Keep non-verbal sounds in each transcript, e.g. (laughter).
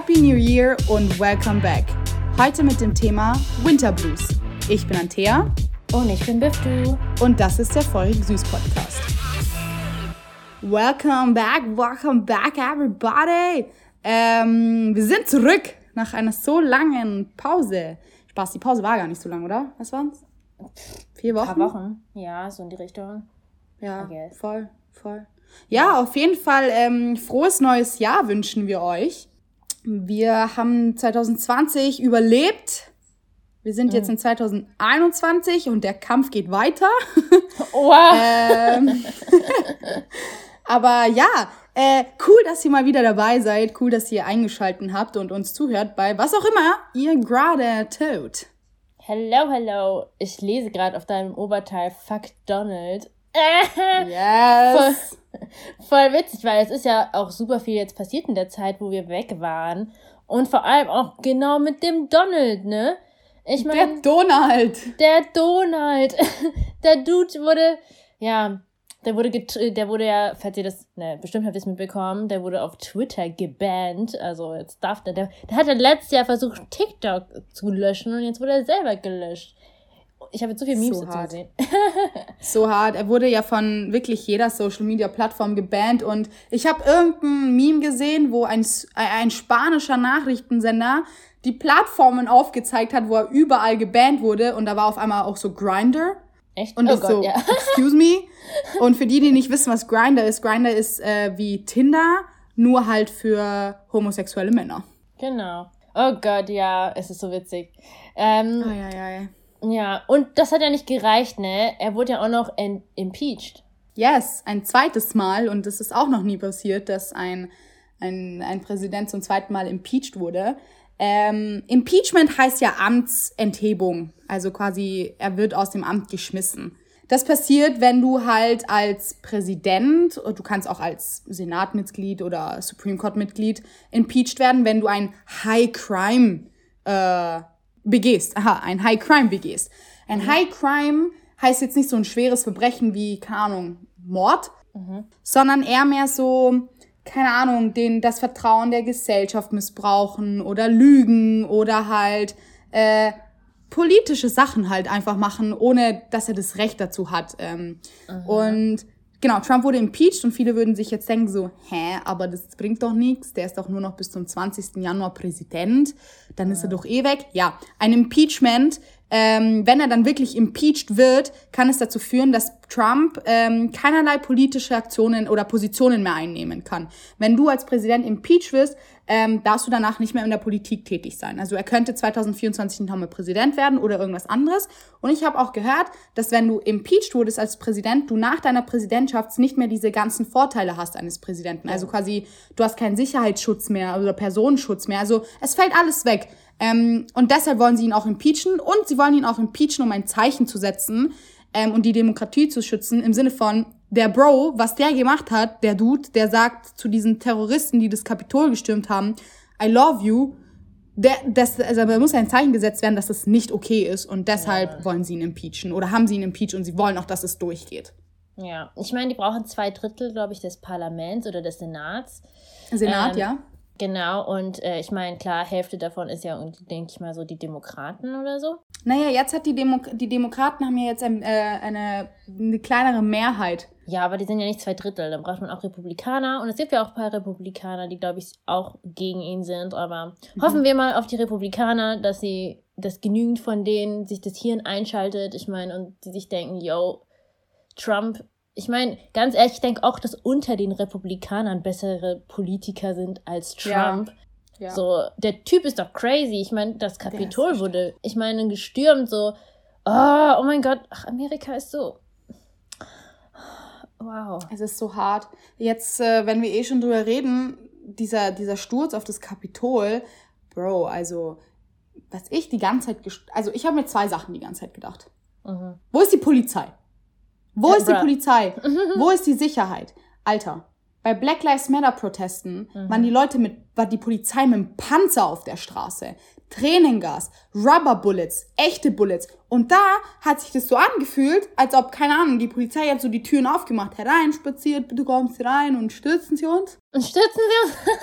Happy New Year und welcome back. Heute mit dem Thema Winter Blues. Ich bin Antea. Und ich bin Biftu. Und das ist der Feurig Süß Podcast. Welcome back, welcome back everybody. Ähm, wir sind zurück nach einer so langen Pause. Spaß, die Pause war gar nicht so lang, oder? Was waren's? Vier Wochen? Ein paar Wochen, ja, so in die Richtung. Ja, voll, voll. Ja, auf jeden Fall ähm, frohes neues Jahr wünschen wir euch. Wir haben 2020 überlebt. Wir sind jetzt in 2021 und der Kampf geht weiter. (laughs) Wow. ähm, (laughs) aber ja, äh, cool, dass ihr mal wieder dabei seid. Cool, dass ihr eingeschalten habt und uns zuhört bei was auch immer ihr gerade tut. Hello, hello. Ich lese gerade auf deinem Oberteil Fuck Donald. Yes. Voll, voll witzig, weil es ist ja auch super viel jetzt passiert in der Zeit, wo wir weg waren. Und vor allem auch genau mit dem Donald, ne? Ich Der meine, Donald. der, Donald. (laughs) Der Dude wurde, ja, der wurde, get der wurde ja, falls ihr das, ne, bestimmt habt ihr es mitbekommen, der wurde auf Twitter gebannt. Also jetzt darf der, der, der hatte letztes Jahr versucht, TikTok zu löschen und jetzt wurde er selber gelöscht. Ich habe jetzt so viele Memes So dazu hart. gesehen. So hart. Er wurde ja von wirklich jeder Social Media Plattform gebannt und ich habe irgendein Meme gesehen, wo ein, äh, ein spanischer Nachrichtensender die Plattformen aufgezeigt hat, wo er überall gebannt wurde und da war auf einmal auch so Grinder Echt? und oh Gott, so, ja. (laughs) (laughs) excuse me. Und für die, die nicht wissen, was Grinder ist, Grinder ist äh, wie Tinder, nur halt für homosexuelle Männer. Genau. Oh Gott, ja, es ist so witzig. Ähm, Ai, ai, ai. Ja, und das hat ja nicht gereicht, ne? Er wurde ja auch noch impeached. Yes, ein zweites Mal und es ist auch noch nie passiert, dass ein, ein, ein Präsident zum zweiten Mal impeached wurde. Ähm, Impeachment heißt ja Amtsenthebung, also quasi er wird aus dem Amt geschmissen. Das passiert, wenn du halt als Präsident, und du kannst auch als Senatmitglied oder Supreme Court Mitglied impeached werden, wenn du ein High Crime äh, begehst. Aha, ein High Crime begehst. Ein High Crime heißt jetzt nicht so ein schweres Verbrechen wie, keine Ahnung, Mord, sondern eher mehr so, keine Ahnung, den, das Vertrauen der Gesellschaft missbrauchen oder lügen oder halt äh, politische Sachen halt einfach machen, ohne dass er das Recht dazu hat. Ähm, und genau, Trump wurde impeached und viele würden sich jetzt denken so, hä, aber das bringt doch nichts, der ist doch nur noch bis zum 20. Januar Präsident, dann ist er doch eh weg. Ja, ein Impeachment, ähm, wenn er dann wirklich impeached wird, kann es dazu führen, dass Trump ähm, keinerlei politische Aktionen oder Positionen mehr einnehmen kann. Wenn du als Präsident impeached wirst, ähm, darfst du danach nicht mehr in der Politik tätig sein. Also er könnte 2024 nochmal Präsident werden oder irgendwas anderes. Und ich habe auch gehört, dass wenn du impeached wurdest als Präsident, du nach deiner Präsidentschaft nicht mehr diese ganzen Vorteile hast eines Präsidenten. Also quasi, du hast keinen Sicherheitsschutz mehr oder Personenschutz mehr. Also es fällt alles weg. Ähm, und deshalb wollen sie ihn auch impeachen und sie wollen ihn auch impeachen, um ein Zeichen zu setzen ähm, und die Demokratie zu schützen im Sinne von der Bro, was der gemacht hat, der Dude, der sagt zu diesen Terroristen, die das Kapitol gestürmt haben, I love you. Der, das, also da muss ein Zeichen gesetzt werden, dass das nicht okay ist und deshalb wollen sie ihn impeachen oder haben sie ihn impeached und sie wollen auch, dass es durchgeht. Ja, ich meine, die brauchen zwei Drittel, glaube ich, des Parlaments oder des Senats. Senat, Ähm, ja? Genau, und äh, ich meine, klar, Hälfte davon ist ja, denke ich mal, so die Demokraten oder so. Naja, jetzt hat die, Demo die Demokraten haben ja jetzt ein, äh, eine, eine kleinere Mehrheit. Ja, aber die sind ja nicht zwei Drittel. Dann braucht man auch Republikaner. Und es gibt ja auch ein paar Republikaner, die, glaube ich, auch gegen ihn sind. Aber hoffen wir mal auf die Republikaner, dass sie, dass genügend von denen sich das Hirn einschaltet. Ich meine, und die sich denken, yo, Trump. Ich meine, ganz ehrlich, ich denke auch, dass unter den Republikanern bessere Politiker sind als Ja. Trump. Ja. So, der Typ ist doch crazy. Ich meine, das Kapitol wurde, ich meine, gestürmt, so, oh, oh mein Gott, ach, Amerika ist so. Wow. Es ist so hart. Jetzt, äh, wenn wir eh schon drüber reden, dieser, dieser Sturz auf das Kapitol, Bro, also, was ich die ganze Zeit, also ich habe mir zwei Sachen die ganze Zeit gedacht. Mhm. Wo ist die Polizei? Wo ist die. Polizei? (laughs) Wo ist die Sicherheit? Alter, bei Black Lives Matter Protesten Mhm. waren die Leute mit, war die Polizei mit dem Panzer auf der Straße. Tränengas, Rubber Bullets, echte Bullets. Und da hat sich das so angefühlt, als ob, keine Ahnung, die Polizei jetzt so die Türen aufgemacht, hereinspaziert, bitte kommen Sie rein und stürzen Sie uns. Und stürzen wir uns? (laughs)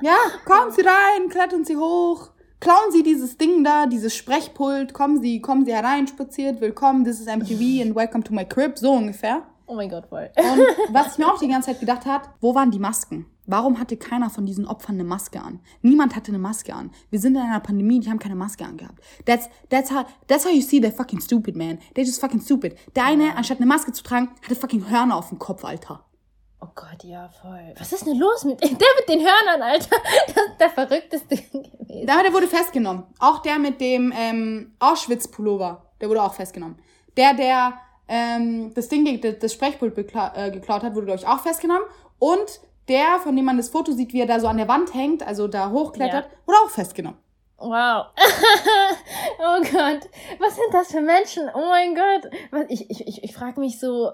Ja, kommen Sie rein, klettern Sie hoch, klauen Sie dieses Ding da, dieses Sprechpult, kommen Sie, kommen Sie herein, spaziert, willkommen, this is MTV and welcome to my crib, so ungefähr. Oh mein Gott, voll. Und (laughs) was ich mir auch die ganze Zeit gedacht hat, wo waren die Masken? Warum hatte keiner von diesen Opfern eine Maske an? Niemand hatte eine Maske an. Wir sind in einer Pandemie, die haben keine Maske angehabt. That's, that's, how, that's how you see they're fucking stupid, man. They're just fucking stupid. Der eine, anstatt eine Maske zu tragen, hatte fucking Hörner auf dem Kopf, Alter. Oh Gott, ja, voll. Was ist denn los mit (laughs) der mit den Hörnern, Alter? (laughs) Das ist der verrückteste (laughs) gewesen. Da, der wurde festgenommen. Auch der mit dem ähm, Auschwitz-Pullover, der wurde auch festgenommen. Der, der ähm, das Ding, das, das Sprechpult äh, geklaut hat, wurde, glaube ich, auch festgenommen. Und der, von dem man das Foto sieht, wie er da so an der Wand hängt, also da hochklettert, Ja. wurde auch festgenommen. Wow. oh Gott. Was sind das für Menschen? Oh mein Gott. Ich ich, ich, ich frage mich so.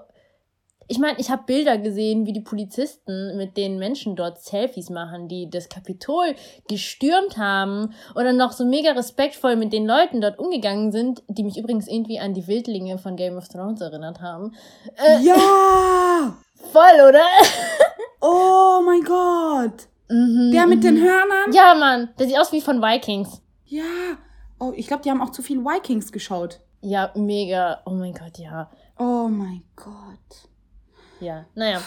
Ich meine, ich habe Bilder gesehen, wie die Polizisten mit den Menschen dort Selfies machen, die das Kapitol gestürmt haben und dann noch so mega respektvoll mit den Leuten dort umgegangen sind, die mich übrigens irgendwie an die Wildlinge von Game of Thrones erinnert haben. Äh, Ja! (laughs) voll, oder? (laughs) Oh mein Gott! Mhm, Der mit den mhm. Hörnern? Ja, Mann. Der sieht aus wie von Vikings. Ja. Oh, ich glaube, die haben auch zu viel Vikings geschaut. Ja, mega. Oh mein Gott, ja. Oh mein Gott. Ja, naja.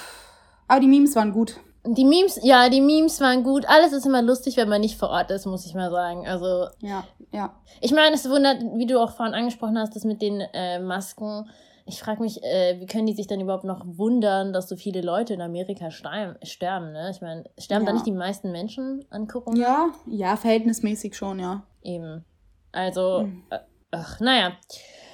Aber die Memes waren gut. Die Memes, ja, die Memes waren gut. Alles ist immer lustig, wenn man nicht vor Ort ist, muss ich mal sagen. Also, Ja, ja. ich meine, es wundert, wie du auch vorhin angesprochen hast, das mit den äh, Masken. Ich frage mich, äh, wie können die sich dann überhaupt noch wundern, dass so viele Leute in Amerika sterben, ne? Ich meine, sterben da Ja. nicht die meisten Menschen an Corona? Ja, ja, verhältnismäßig schon, ja. Eben. Also, Hm. äh, ach, naja.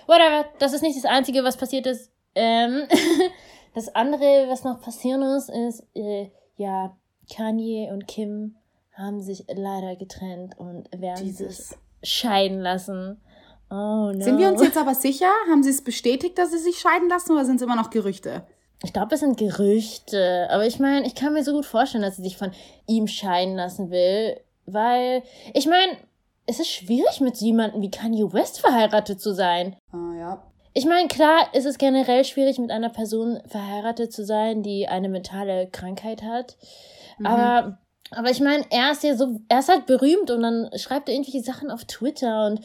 Whatever. Das ist nicht das Einzige, was passiert ist. Ähm, (laughs) das andere, was noch passieren muss, ist, äh, ja, Kanye und Kim haben sich leider getrennt und werden sich Dieses. scheiden lassen. Oh no. Sind wir uns jetzt aber sicher? Haben sie es bestätigt, dass sie sich scheiden lassen oder sind es immer noch Gerüchte? Ich glaube, es sind Gerüchte. Aber ich meine, ich kann mir so gut vorstellen, dass sie sich von ihm scheiden lassen will. Weil, ich meine, es ist schwierig, mit jemandem wie Kanye West verheiratet zu sein. Ah, ja. Ich meine, klar ist es generell schwierig, mit einer Person verheiratet zu sein, die eine mentale Krankheit hat. Mhm. Aber, aber ich meine, er ist ja so, er ist halt berühmt und dann schreibt er irgendwelche Sachen auf Twitter und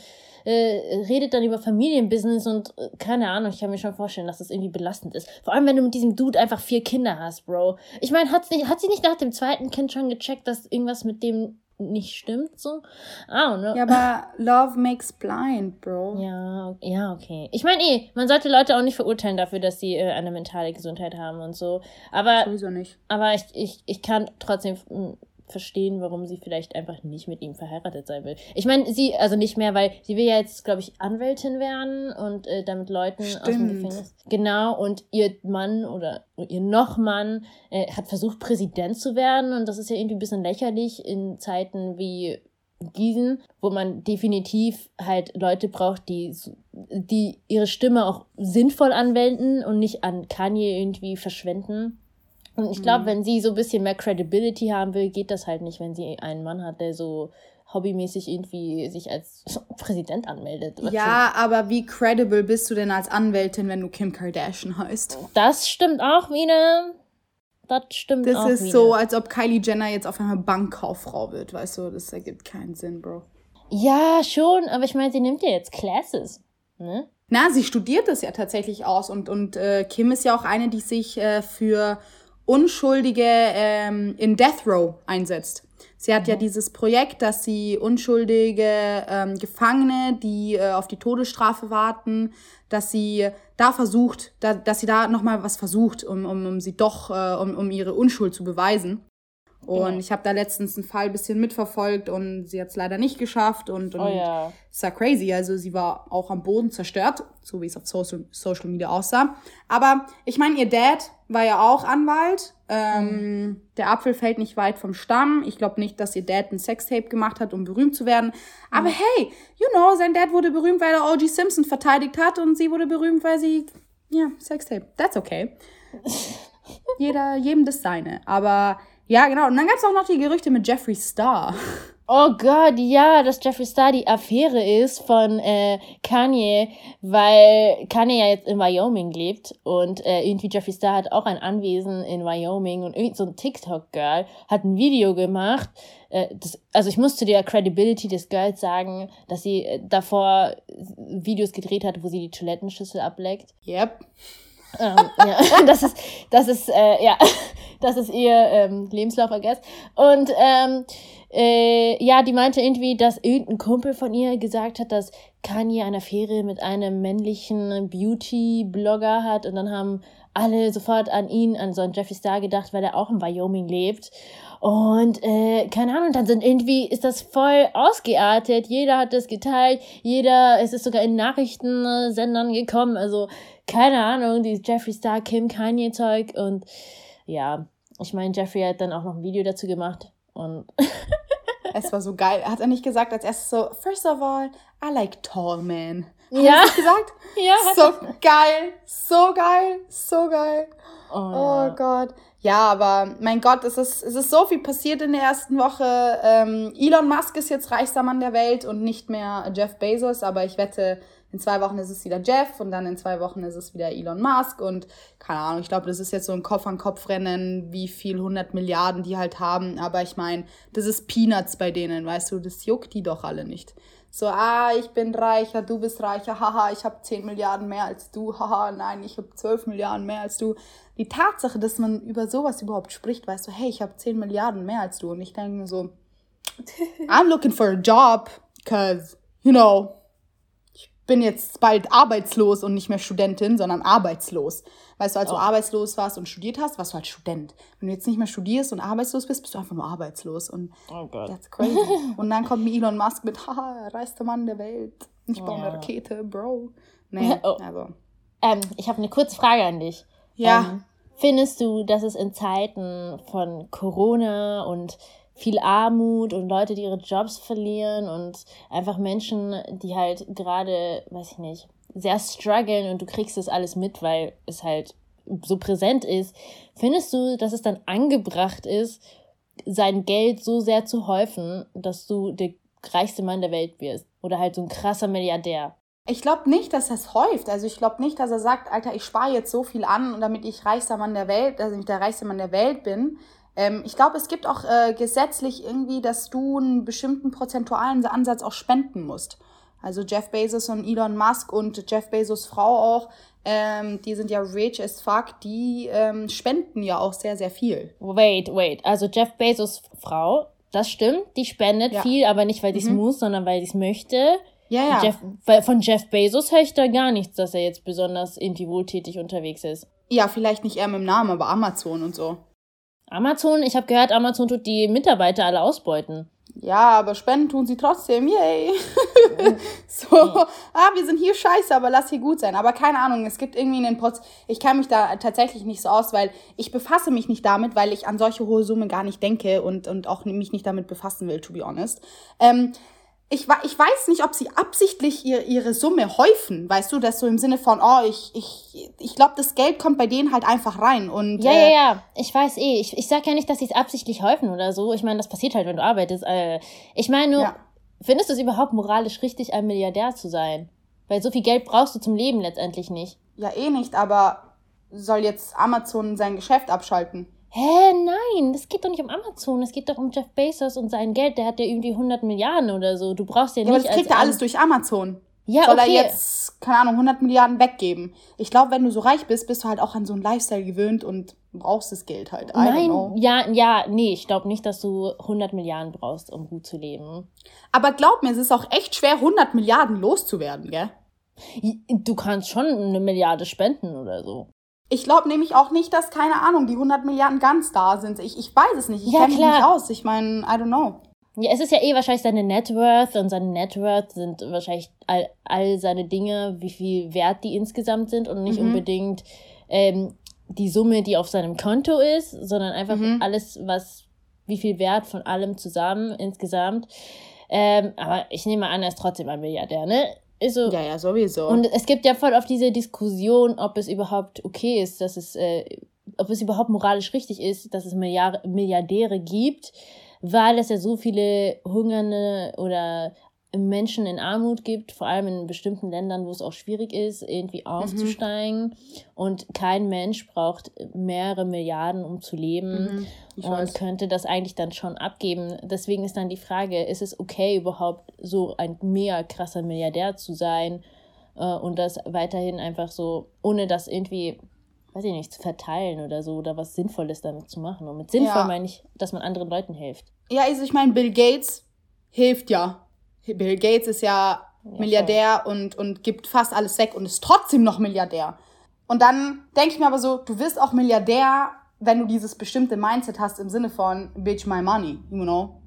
äh, redet dann über Familienbusiness und äh, keine Ahnung, ich kann mir schon vorstellen, dass das irgendwie belastend ist. Vor allem, wenn du mit diesem Dude einfach vier Kinder hast, Bro. Ich meine, hat, sie- hat sie nicht nach dem zweiten Kind schon gecheckt, dass irgendwas mit dem nicht stimmt, so? Ah, ne? Ja, aber Love makes blind, Bro. Ja, ja, okay. Ich meine eh, man sollte Leute auch nicht verurteilen dafür, dass sie äh, eine mentale Gesundheit haben und so. Aber, Sowieso nicht. aber ich, ich, ich kann trotzdem mm, verstehen, warum sie vielleicht einfach nicht mit ihm verheiratet sein will. Ich meine, sie, also nicht mehr, weil sie will ja jetzt, glaube ich, Anwältin werden und äh, damit Leuten aus dem Stimmt. Gefängnis. Genau, und ihr Mann oder ihr Nochmann äh, hat versucht, Präsident zu werden und das ist ja irgendwie ein bisschen lächerlich in Zeiten wie diesen, wo man definitiv halt Leute braucht, die, die ihre Stimme auch sinnvoll anwenden und nicht an Kanye irgendwie verschwenden. Und ich glaube, Mhm. wenn sie so ein bisschen mehr Credibility haben will, geht das halt nicht, wenn sie einen Mann hat, der so hobbymäßig irgendwie sich als (laughs) Präsident anmeldet. Ja, aber wie credible bist du denn als Anwältin, wenn du Kim Kardashian heißt? so- Das stimmt auch wieder. Das stimmt Das auch ist wieder. so, als ob Kylie Jenner jetzt auf einmal Bankkauffrau wird, weißt du? Das ergibt keinen Sinn, Bro. Ja, schon, aber ich meine, sie nimmt ja jetzt Classes. Ne? Na, sie studiert das ja tatsächlich aus und, und äh, Kim ist ja auch eine, die sich äh, für Unschuldige ähm, in Death Row einsetzt. Sie hat ja dieses Projekt, dass sie unschuldige ähm, Gefangene, die äh, auf die Todesstrafe warten, dass sie da versucht, da, dass sie da nochmal was versucht, um, um, um sie doch, äh, um, um ihre Unschuld zu beweisen. Und Genau. ich habe da letztens einen Fall ein bisschen mitverfolgt und sie hat es leider nicht geschafft und, und Oh ja. es war crazy. Also sie war auch am Boden zerstört, so wie es auf Social, Social Media aussah. Aber ich meine, ihr Dad war ja auch Anwalt. Ähm, Der Apfel fällt nicht weit vom Stamm. Ich glaube nicht, dass ihr Dad ein Sextape gemacht hat, um berühmt zu werden. Aber hey, you know, sein Dad wurde berühmt, weil er O.G. Simpson verteidigt hat und sie wurde berühmt, weil sie, ja, Sextape. That's okay. (laughs) Jeder, jedem das seine. Aber ja, genau. Und dann gab es auch noch die Gerüchte mit Jeffree Star. Oh Gott, ja, dass Jeffree Star die Affäre ist von äh, Kanye, weil Kanye ja jetzt in Wyoming lebt und äh, irgendwie Jeffree Star hat auch ein Anwesen in Wyoming und irgend so ein TikTok-Girl hat ein Video gemacht. Äh, das, also ich muss zu der Credibility des Girls sagen, dass sie äh, davor Videos gedreht hat, wo sie die Toilettenschüssel ableckt. Yep. Ähm, ja, (laughs) das ist, das ist, äh, ja, (laughs) das ist ihr ähm, Lebenslauf, I guess. Und ähm, äh, ja, die meinte irgendwie, dass irgendein Kumpel von ihr gesagt hat, dass Kanye eine Affäre mit einem männlichen Beauty-Blogger hat und dann haben alle sofort an ihn, an so einen Jeffree Star gedacht, weil er auch in Wyoming lebt. Und äh, keine Ahnung, dann sind irgendwie, ist das voll ausgeartet. Jeder hat das geteilt, jeder, es ist sogar in Nachrichtensendern gekommen. Also, keine Ahnung, dieses Jeffree Star, Kim Kanye Zeug. Und ja, ich meine, Jeffrey hat dann auch noch ein Video dazu gemacht. Und (laughs) es war so geil. Hat er nicht gesagt als erstes so, first of all, I like tall men. Ja. (laughs) Er gesagt? Ja. So geil, so geil, so geil. Oh, oh. Gott. Ja, aber mein Gott, es ist, es ist so viel passiert in der ersten Woche. Ähm, Elon Musk ist jetzt reichster Mann der Welt und nicht mehr Jeff Bezos, aber ich wette, in zwei Wochen ist es wieder Jeff und dann in zwei Wochen ist es wieder Elon Musk und keine Ahnung, ich glaube, das ist jetzt so ein Kopf-an-Kopf-Rennen, wie viel 100 Milliarden die halt haben, aber ich meine, das ist Peanuts bei denen, weißt du, das juckt die doch alle nicht. So, ah, ich bin reicher, du bist reicher, haha, ich habe 10 Milliarden mehr als du, haha, nein, ich habe 12 Milliarden mehr als du. Die Tatsache, dass man über sowas überhaupt spricht, weißt du, hey, ich habe 10 Milliarden mehr als du und ich denke mir so, (laughs) I'm looking for a job, cause, you know, bin jetzt bald arbeitslos und nicht mehr Studentin, sondern arbeitslos. Weißt du, als oh. du arbeitslos warst und studiert hast, warst du halt Student. Wenn du jetzt nicht mehr studierst und arbeitslos bist, bist du einfach nur arbeitslos. Und oh Gott. That's crazy. und dann kommt mir Elon Musk mit, haha, reichster Mann der Welt. Ich baue ja. eine Rakete, Bro. Nee, (laughs) oh. also. Ähm, ich habe eine kurze Frage an dich. Ja. Ähm, findest du, dass es in Zeiten von Corona und viel Armut und Leute, die ihre Jobs verlieren und einfach Menschen, die halt gerade, weiß ich nicht, sehr strugglen und du kriegst das alles mit, weil es halt so präsent ist. Findest du, dass es dann angebracht ist, sein Geld so sehr zu häufen, dass du der reichste Mann der Welt wirst? Oder halt so ein krasser Milliardär? Ich glaube nicht, dass es häuft. Also ich glaube nicht, dass er sagt, Alter, ich spare jetzt so viel an, damit ich reichster Mann der Welt, also ich der reichste Mann der Welt bin, ähm, ich glaube, es gibt auch äh, gesetzlich irgendwie, dass du einen bestimmten prozentualen Ansatz auch spenden musst. Also Jeff Bezos und Elon Musk und Jeff Bezos Frau auch, ähm, die sind ja rich as fuck, die ähm, spenden ja auch sehr, sehr viel. Wait, wait. Also Jeff Bezos Frau, das stimmt, die spendet ja. viel, aber nicht, weil sie es mhm. muss, sondern weil sie es möchte. Ja, ja. Jeff, weil von Jeff Bezos höre ich da gar nichts, dass er jetzt besonders irgendwie wohltätig unterwegs ist. Ja, vielleicht nicht er mit dem Namen, aber Amazon und so. Amazon, ich habe gehört, Amazon tut die Mitarbeiter alle ausbeuten. Ja, aber spenden tun sie trotzdem. Yay. (laughs) so, ah, wir sind hier scheiße, aber lass hier gut sein. Aber keine Ahnung, es gibt irgendwie einen Prozess. Ich kann mich da tatsächlich nicht so aus, weil ich befasse mich nicht damit, weil ich an solche hohe Summen gar nicht denke und, und auch mich nicht damit befassen will, to be honest. Ähm, ich, ich weiß nicht, ob sie absichtlich ihr, ihre Summe häufen, weißt du, das so im Sinne von, oh, ich, ich, ich glaube, das Geld kommt bei denen halt einfach rein. Und, ja, äh, ja, ja, ich weiß eh. Ich, ich sag ja nicht, dass sie es absichtlich häufen oder so. Ich meine, das passiert halt, wenn du arbeitest. Äh, ich meine nur, ja. findest du es überhaupt moralisch richtig, ein Milliardär zu sein? Weil so viel Geld brauchst du zum Leben letztendlich nicht. Ja, eh nicht, aber soll jetzt Amazon sein Geschäft abschalten? Hä, nein, das geht doch nicht um Amazon, es geht doch um Jeff Bezos und sein Geld. Der hat ja irgendwie 100 Milliarden oder so. Du brauchst ja, ja nicht. Aber das kriegt er alles durch Amazon. Ja, Soll okay. er jetzt, keine Ahnung, 100 Milliarden weggeben? Ich glaube, wenn du so reich bist, bist du halt auch an so einen Lifestyle gewöhnt und brauchst das Geld halt. I Nein, ja, ja, nee, ich glaube nicht, dass du 100 Milliarden brauchst, um gut zu leben. Aber glaub mir, es ist auch echt schwer, 100 Milliarden loszuwerden, gell? Du kannst schon eine Milliarde spenden oder so. Ich glaube nämlich auch nicht, dass, keine Ahnung, die 100 Milliarden ganz da sind. Ich, ich weiß es nicht. Ich ja, kenne mich nicht aus. Ich meine, I don't know. Ja, es ist ja eh wahrscheinlich seine Networth und seine Networth sind wahrscheinlich all, all seine Dinge, wie viel wert die insgesamt sind und nicht mhm. unbedingt ähm, die Summe, die auf seinem Konto ist, sondern einfach mhm. alles, was, wie viel Wert von allem zusammen insgesamt. Ähm, aber ich nehme an, er ist trotzdem ein Milliardär, ne? Also, ja, ja, sowieso. Und es gibt ja voll auf diese Diskussion, ob es überhaupt okay ist, dass es, äh, ob es überhaupt moralisch richtig ist, dass es Milliard Milliardäre gibt. weil es ja so viele hungernde oder Menschen in Armut gibt, vor allem in bestimmten Ländern, wo es auch schwierig ist, irgendwie aufzusteigen. Mhm. Und kein Mensch braucht mehrere Milliarden, um zu leben mhm. und weiß. könnte das eigentlich dann schon abgeben. Deswegen ist dann die Frage, ist es okay, überhaupt so ein mega krasser Milliardär zu sein äh, und das weiterhin einfach so, ohne das irgendwie weiß ich nicht, zu verteilen oder so oder was Sinnvolles damit zu machen. Und mit sinnvoll ja. meine ich, dass man anderen Leuten hilft. Ja, also ich meine, Bill Gates hilft ja Bill Gates ist ja, ja Milliardär und, und gibt fast alles weg und ist trotzdem noch Milliardär. Und dann denke ich mir aber so, du wirst auch Milliardär, wenn du dieses bestimmte Mindset hast im Sinne von bitch my money, you know?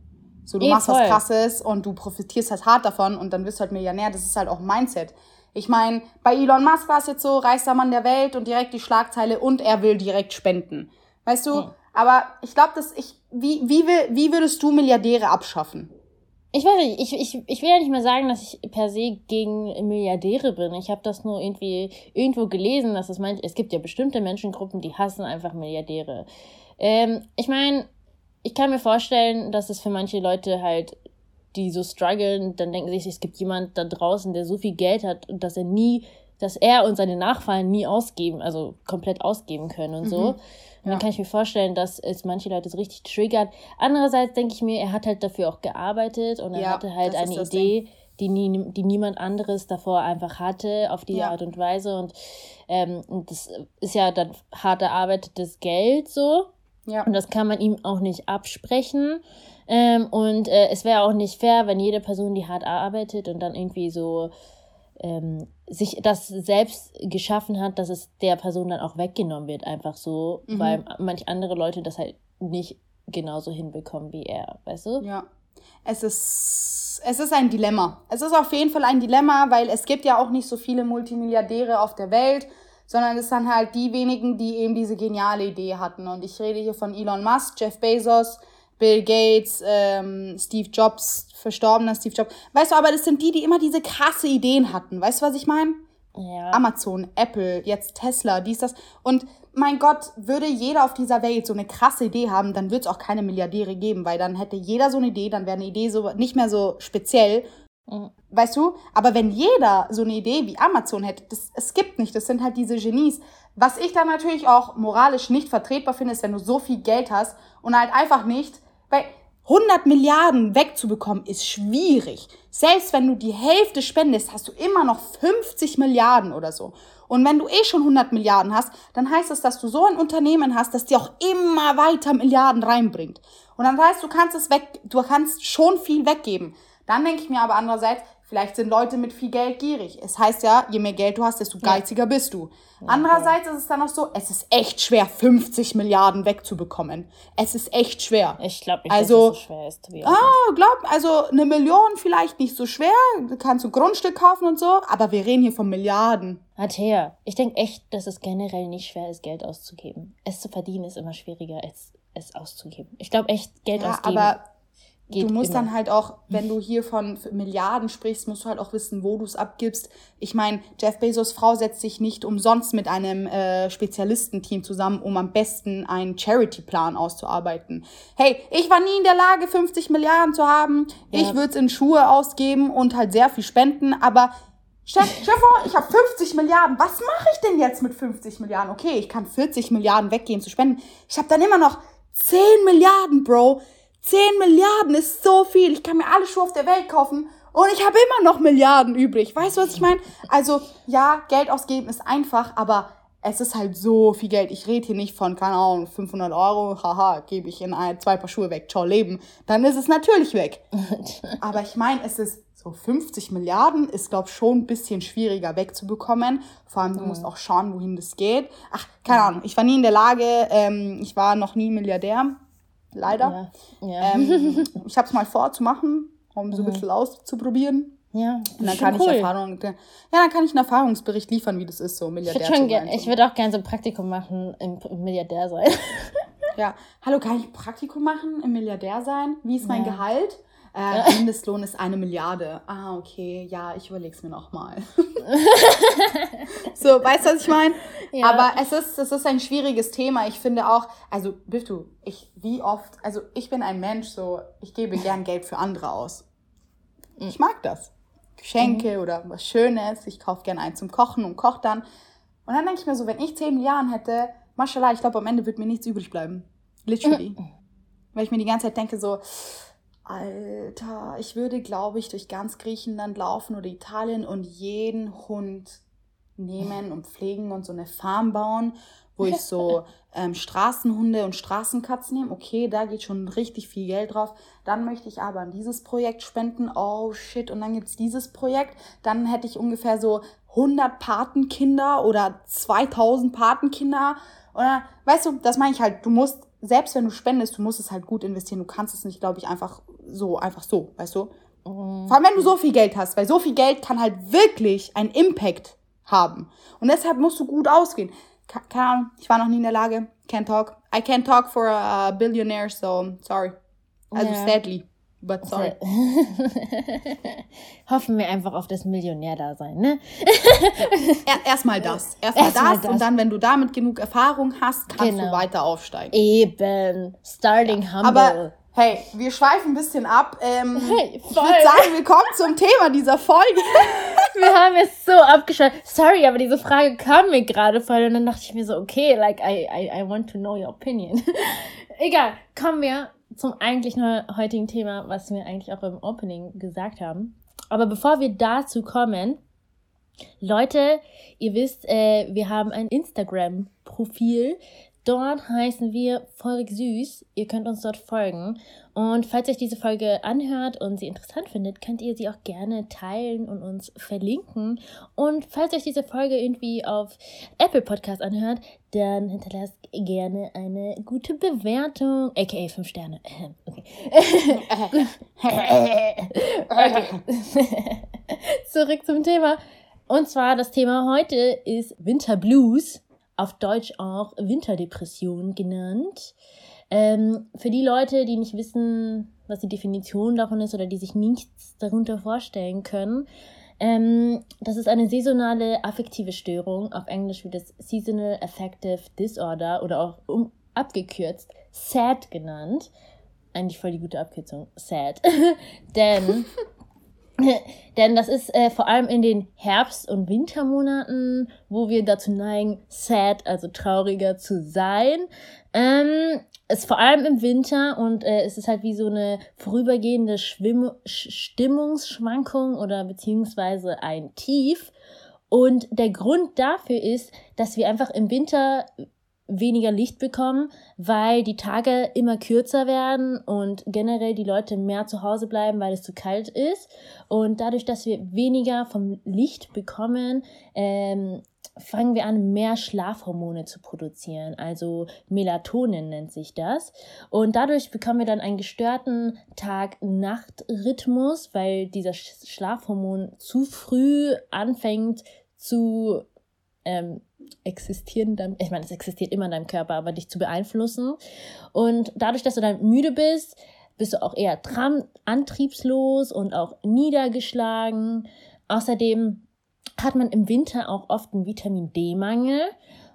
So, du e machst voll. was krasses und du profitierst halt hart davon und dann wirst du halt Millionär. Das ist halt auch Mindset. Ich meine, bei Elon Musk war es jetzt so, reichster Mann der Welt und direkt die Schlagzeile und er will direkt spenden. Weißt du? Hm. Aber ich glaube, dass ich, wie, wie, will, wie würdest du Milliardäre abschaffen? Ich weiß nicht, ich, ich, ich will ja nicht mal sagen, dass ich per se gegen Milliardäre bin. Ich habe das nur irgendwie irgendwo gelesen, dass es manch, es gibt ja bestimmte Menschengruppen, die hassen einfach Milliardäre. Ähm, ich meine, ich kann mir vorstellen, dass es für manche Leute halt, die so strugglen, dann denken sich, es gibt jemand da draußen, der so viel Geld hat und dass er nie, dass er und seine Nachfahren nie ausgeben, also komplett ausgeben können und mhm. so. Und dann kann ich mir vorstellen, dass es manche Leute so richtig triggert. Andererseits denke ich mir, er hat halt dafür auch gearbeitet und er ja, hatte halt eine Idee, die, nie, die niemand anderes davor einfach hatte, auf diese ja. Art und Weise. Und, ähm, und das ist ja dann hart erarbeitetes Geld so. Ja. Und das kann man ihm auch nicht absprechen. Ähm, und äh, es wäre auch nicht fair, wenn jede Person, die hart arbeitet und dann irgendwie so ähm, sich das selbst geschaffen hat, dass es der Person dann auch weggenommen wird, einfach so, mhm. weil manch andere Leute das halt nicht genauso hinbekommen wie er, weißt du? Ja. Es ist, es ist ein Dilemma. Es ist auf jeden Fall ein Dilemma, weil es gibt ja auch nicht so viele Multimilliardäre auf der Welt, sondern es sind halt die wenigen, die eben diese geniale Idee hatten. Und ich rede hier von Elon Musk, Jeff Bezos, Bill Gates, ähm, Steve Jobs, verstorbener Steve Jobs. Weißt du, aber das sind die, die immer diese krasse Ideen hatten. Weißt du, was ich meine? Ja. Amazon, Apple, jetzt Tesla, dies, das. Und mein Gott, würde jeder auf dieser Welt so eine krasse Idee haben, dann würde es auch keine Milliardäre geben, weil dann hätte jeder so eine Idee, dann wäre eine Idee so nicht mehr so speziell. Mhm. Weißt du? Aber wenn jeder so eine Idee wie Amazon hätte, das, es gibt nicht, das sind halt diese Genies. Was ich dann natürlich auch moralisch nicht vertretbar finde, ist, wenn du so viel Geld hast und halt einfach nicht weil 100 Milliarden wegzubekommen ist schwierig. Selbst wenn du die Hälfte spendest, hast du immer noch 50 Milliarden oder so. Und wenn du eh schon 100 Milliarden hast, dann heißt das, dass du so ein Unternehmen hast, das dir auch immer weiter Milliarden reinbringt. Und dann heißt, du kannst es weg, du kannst schon viel weggeben. Dann denke ich mir aber andererseits, Vielleicht sind Leute mit viel Geld gierig. Es heißt ja, je mehr Geld du hast, desto geiziger bist du. Andererseits ist es dann auch so, es ist echt schwer, 50 Milliarden wegzubekommen. Es ist echt schwer. Ich glaube nicht, also, dass es so schwer ist. Wie ah, glaub, also eine Million vielleicht nicht so schwer. Du kannst ein Grundstück kaufen und so, aber wir reden hier von Milliarden. Mathea, ich denke echt, dass es generell nicht schwer ist, Geld auszugeben. Es zu verdienen ist immer schwieriger, als es auszugeben. Ich glaube echt, Geld ja, ausgeben. Aber Geht du musst immer. dann halt auch, wenn du hier von Milliarden sprichst, musst du halt auch wissen, wo du es abgibst. Ich meine, Jeff Bezos Frau setzt sich nicht umsonst mit einem äh, Spezialistenteam zusammen, um am besten einen Charity-Plan auszuarbeiten. Hey, ich war nie in der Lage, 50 Milliarden zu haben. Ja. Ich würde es in Schuhe ausgeben und halt sehr viel spenden, aber vor, ich habe 50 Milliarden. Was mache ich denn jetzt mit 50 Milliarden? Okay, ich kann 40 Milliarden weggehen zu spenden. Ich habe dann immer noch 10 Milliarden, Bro. 10 Milliarden ist so viel. Ich kann mir alle Schuhe auf der Welt kaufen und ich habe immer noch Milliarden übrig. Weißt du, was ich meine? Also, ja, Geld ausgeben ist einfach, aber es ist halt so viel Geld. Ich rede hier nicht von, keine Ahnung, 500 Euro, haha, gebe ich in ein, zwei Paar Schuhe weg, ciao, Leben. Dann ist es natürlich weg. (laughs) aber ich meine, es ist so 50 Milliarden ist, glaube ich, schon ein bisschen schwieriger wegzubekommen. Vor allem, du musst auch schauen, wohin das geht. Ach, keine Ahnung, ich war nie in der Lage, ähm, ich war noch nie Milliardär leider. Ja. Ja. Ähm, (laughs) ich habe es mal vor zu machen, um so ein bisschen auszuprobieren. Ja, und dann kann cool. ich Erfahrung, ja, dann kann ich einen Erfahrungsbericht liefern, wie das ist, so Milliardär ich zu sein. Ich würde auch gerne so ein Praktikum machen im, im Milliardär sein. ja, hallo, kann ich ein Praktikum machen im Milliardär sein? Wie ist mein ja. Gehalt? Äh, Mindestlohn ist eine Milliarde. Ah, okay, ja, ich überleg's mir nochmal. (laughs) so, weißt du, was ich meine? Ja. Aber es ist, es ist ein schwieriges Thema. Ich finde auch, also, bist du, ich, wie oft, also ich bin ein Mensch, so, ich gebe gern Geld für andere aus. Ich mag das. Geschenke mhm. oder was Schönes. Ich kaufe gern ein zum Kochen und koche dann. Und dann denke ich mir so, wenn ich 10 Milliarden hätte, mashallah, ich glaube, am Ende wird mir nichts übrig bleiben. Literally. Mhm. (laughs) Weil ich mir die ganze Zeit denke so, Alter, ich würde, glaube ich, durch ganz Griechenland laufen oder Italien und jeden Hund nehmen und pflegen und so eine Farm bauen, wo ich so (laughs) ähm, Straßenhunde und Straßenkatzen nehme. Okay, da geht schon richtig viel Geld drauf. Dann möchte ich aber an dieses Projekt spenden. Oh shit, und dann gibt's dieses Projekt. Dann hätte ich ungefähr so 100 Patenkinder oder 2000 Patenkinder. Oder, weißt du, das meine ich halt, du musst selbst wenn du spendest, du musst es halt gut investieren. Du kannst es nicht, glaube ich, einfach so, einfach so, weißt du? Mhm. Vor allem, wenn du so viel Geld hast, weil so viel Geld kann halt wirklich einen Impact haben. Und deshalb musst du gut ausgehen. Keine Ahnung, ich war noch nie in der Lage. Can't talk. I can't talk for a billionaire, so sorry. Also yeah. sadly. But sorry. (laughs) Hoffen wir einfach auf das Millionär-Dasein, ne? (laughs) Erstmal das. Erstmal Erst das, das, und dann, wenn du damit genug Erfahrung hast, kannst genau. du weiter aufsteigen. Eben. Starting ja. humble. Aber hey, wir schweifen ein bisschen ab. Ähm, hey. Ich würde sagen, wir kommen zum Thema dieser Folge. (laughs) wir haben es so abgeschaltet. Sorry, aber diese Frage kam mir gerade voll und dann dachte ich mir so, okay, like, I, I, I want to know your opinion. Egal, kommen wir zum eigentlichen heutigen Thema, was wir eigentlich auch im Opening gesagt haben. Aber bevor wir dazu kommen, Leute, ihr wisst, äh, wir haben ein Instagram-Profil. Dort heißen wir Süß. Ihr könnt uns dort folgen. Und falls euch diese Folge anhört und sie interessant findet, könnt ihr sie auch gerne teilen und uns verlinken. Und falls euch diese Folge irgendwie auf Apple Podcast anhört, dann hinterlasst gerne eine gute Bewertung, aka 5 Sterne. (laughs) Okay. (laughs) Zurück zum Thema. Und zwar das Thema heute ist Winter Blues auf Deutsch auch Winterdepression genannt. Ähm, für die Leute, die nicht wissen, was die Definition davon ist oder die sich nichts darunter vorstellen können, ähm, das ist eine saisonale affektive Störung, auf Englisch wird es Seasonal Affective Disorder oder auch um, abgekürzt SAD genannt. Eigentlich voll die gute Abkürzung, SAD. (laughs) Denn (laughs) Denn das ist äh, vor allem in den Herbst- und Wintermonaten, wo wir dazu neigen, sad, also trauriger zu sein. Ähm, ist vor allem im Winter und äh, es ist halt wie so eine vorübergehende Schwimm Stimmungsschwankung oder beziehungsweise ein Tief. Und der Grund dafür ist, dass wir einfach im Winter weniger Licht bekommen, weil die Tage immer kürzer werden und generell die Leute mehr zu Hause bleiben, weil es zu kalt ist. Und dadurch, dass wir weniger vom Licht bekommen, ähm, fangen wir an, mehr Schlafhormone zu produzieren. Also Melatonin nennt sich das. Und dadurch bekommen wir dann einen gestörten Tag-Nacht-Rhythmus, weil dieser Schlafhormon zu früh anfängt zu ähm, existieren ich meine, es existiert immer in deinem Körper, aber dich zu beeinflussen. Und dadurch, dass du dann müde bist, bist du auch eher antriebslos und auch niedergeschlagen. Außerdem hat man im Winter auch oft einen Vitamin D-Mangel.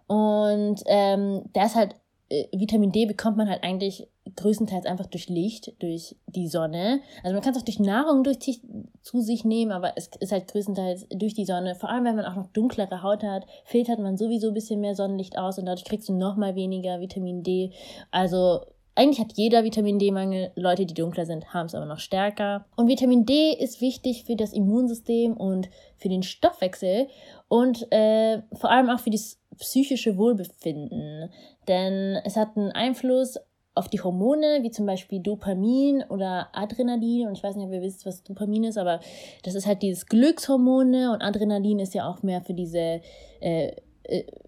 Und ähm, der halt äh, Vitamin D bekommt man halt eigentlich größtenteils einfach durch Licht, durch die Sonne. Also man kann es auch durch Nahrung durch sich, zu sich nehmen, aber es ist halt größtenteils durch die Sonne. Vor allem, wenn man auch noch dunklere Haut hat, filtert man sowieso ein bisschen mehr Sonnenlicht aus und dadurch kriegst du noch mal weniger Vitamin D. Also eigentlich hat jeder Vitamin D-Mangel. Leute, die dunkler sind, haben es aber noch stärker. Und Vitamin D ist wichtig für das Immunsystem und für den Stoffwechsel und äh, vor allem auch für das psychische Wohlbefinden. Denn es hat einen Einfluss auf die Hormone, wie zum Beispiel Dopamin oder Adrenalin. Und ich weiß nicht, ob ihr wisst, was Dopamin ist, aber das ist halt dieses Glückshormone und Adrenalin ist ja auch mehr für diese, äh,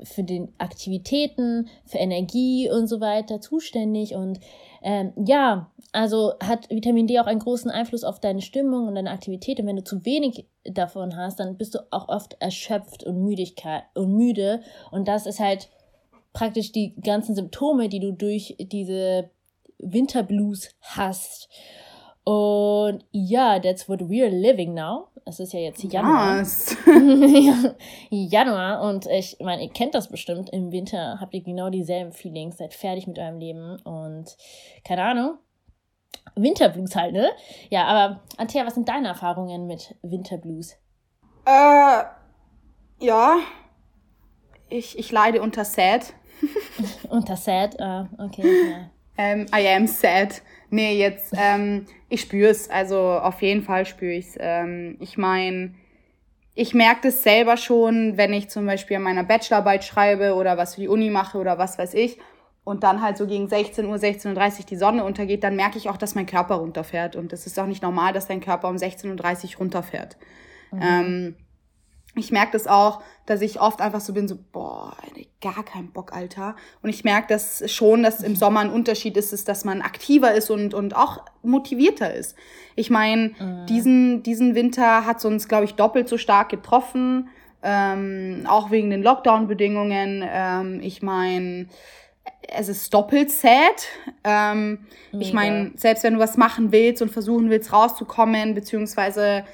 für den Aktivitäten, für Energie und so weiter zuständig. Und ähm, ja, also hat Vitamin D auch einen großen Einfluss auf deine Stimmung und deine Aktivität. Und wenn du zu wenig davon hast, dann bist du auch oft erschöpft und Müdigkeit und müde. Und das ist halt praktisch die ganzen Symptome, die du durch diese Winterblues hast. Und ja, that's what we're living now. Es ist ja jetzt Januar. Yes. (laughs) Januar und ich meine, ihr kennt das bestimmt. Im Winter habt ihr genau dieselben Feelings, seid fertig mit eurem Leben und keine Ahnung. Winterblues halt, ne? Ja, aber Antea, was sind deine Erfahrungen mit Winterblues? Äh, ja. Ich, ich leide unter Sad. (laughs) unter Sad? Uh, okay. Ja. Ähm, I am sad. Nee, jetzt, ähm, ich spüre es. Also auf jeden Fall spüre ich es. Ähm, ich meine, ich merke das selber schon, wenn ich zum Beispiel an meiner Bachelorarbeit schreibe oder was für die Uni mache oder was weiß ich. Und dann halt so gegen 16 Uhr, 16.30 Uhr die Sonne untergeht, dann merke ich auch, dass mein Körper runterfährt. Und es ist auch nicht normal, dass dein Körper um 16.30 Uhr runterfährt. Mhm. Ähm, ich merke das auch, dass ich oft einfach so bin, so, boah, gar keinen Bock, Alter. Und ich merke das schon, dass im Sommer ein Unterschied ist, ist, dass man aktiver ist und, und auch motivierter ist. Ich meine, mhm. diesen, diesen Winter hat es uns, glaube ich, doppelt so stark getroffen, ähm, auch wegen den Lockdown-Bedingungen. Ähm, ich meine, es ist doppelt sad. Ähm, ich meine, selbst wenn du was machen willst und versuchen willst, rauszukommen, beziehungsweise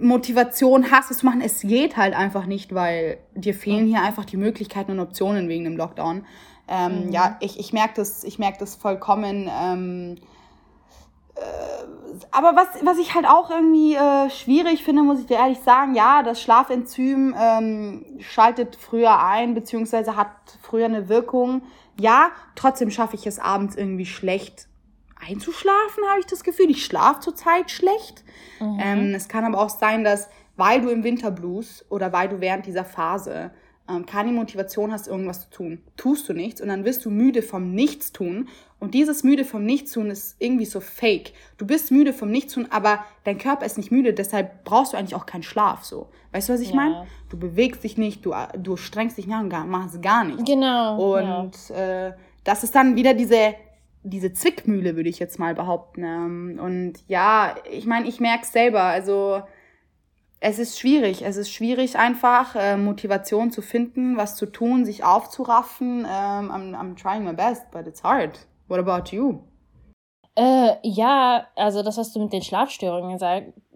Motivation hast, es zu machen. Es geht halt einfach nicht, weil dir fehlen hier einfach die Möglichkeiten und Optionen wegen dem Lockdown. Ähm, mhm. Ja, ich, ich merke das, ich merk das vollkommen. Ähm, äh, aber was, was ich halt auch irgendwie äh, schwierig finde, muss ich dir ehrlich sagen, ja, das Schlafenzym ähm, schaltet früher ein, beziehungsweise hat früher eine Wirkung. Ja, trotzdem schaffe ich es abends irgendwie schlecht einzuschlafen, habe ich das Gefühl. Ich schlafe zurzeit schlecht. Mhm. Ähm, es kann aber auch sein, dass, weil du im Winterblues oder weil du während dieser Phase ähm, keine Motivation hast, irgendwas zu tun, tust du nichts und dann wirst du müde vom Nichtstun. Und dieses müde vom Nichtstun ist irgendwie so fake. Du bist müde vom Nichtstun, aber dein Körper ist nicht müde, deshalb brauchst du eigentlich auch keinen Schlaf. So, weißt du, was ich ja. meine? Du bewegst dich nicht, du, du strengst dich nicht an, machst gar nichts. Genau. Und ja. äh, das ist dann wieder diese diese Zwickmühle, würde ich jetzt mal behaupten. Ähm, und ja, ich meine, ich merke es selber. Also es ist schwierig. Es ist schwierig einfach, äh, Motivation zu finden, was zu tun, sich aufzuraffen. Um, I'm, I'm trying my best, but it's hard. What about you? Äh, ja, also das, was du mit den Schlafstörungen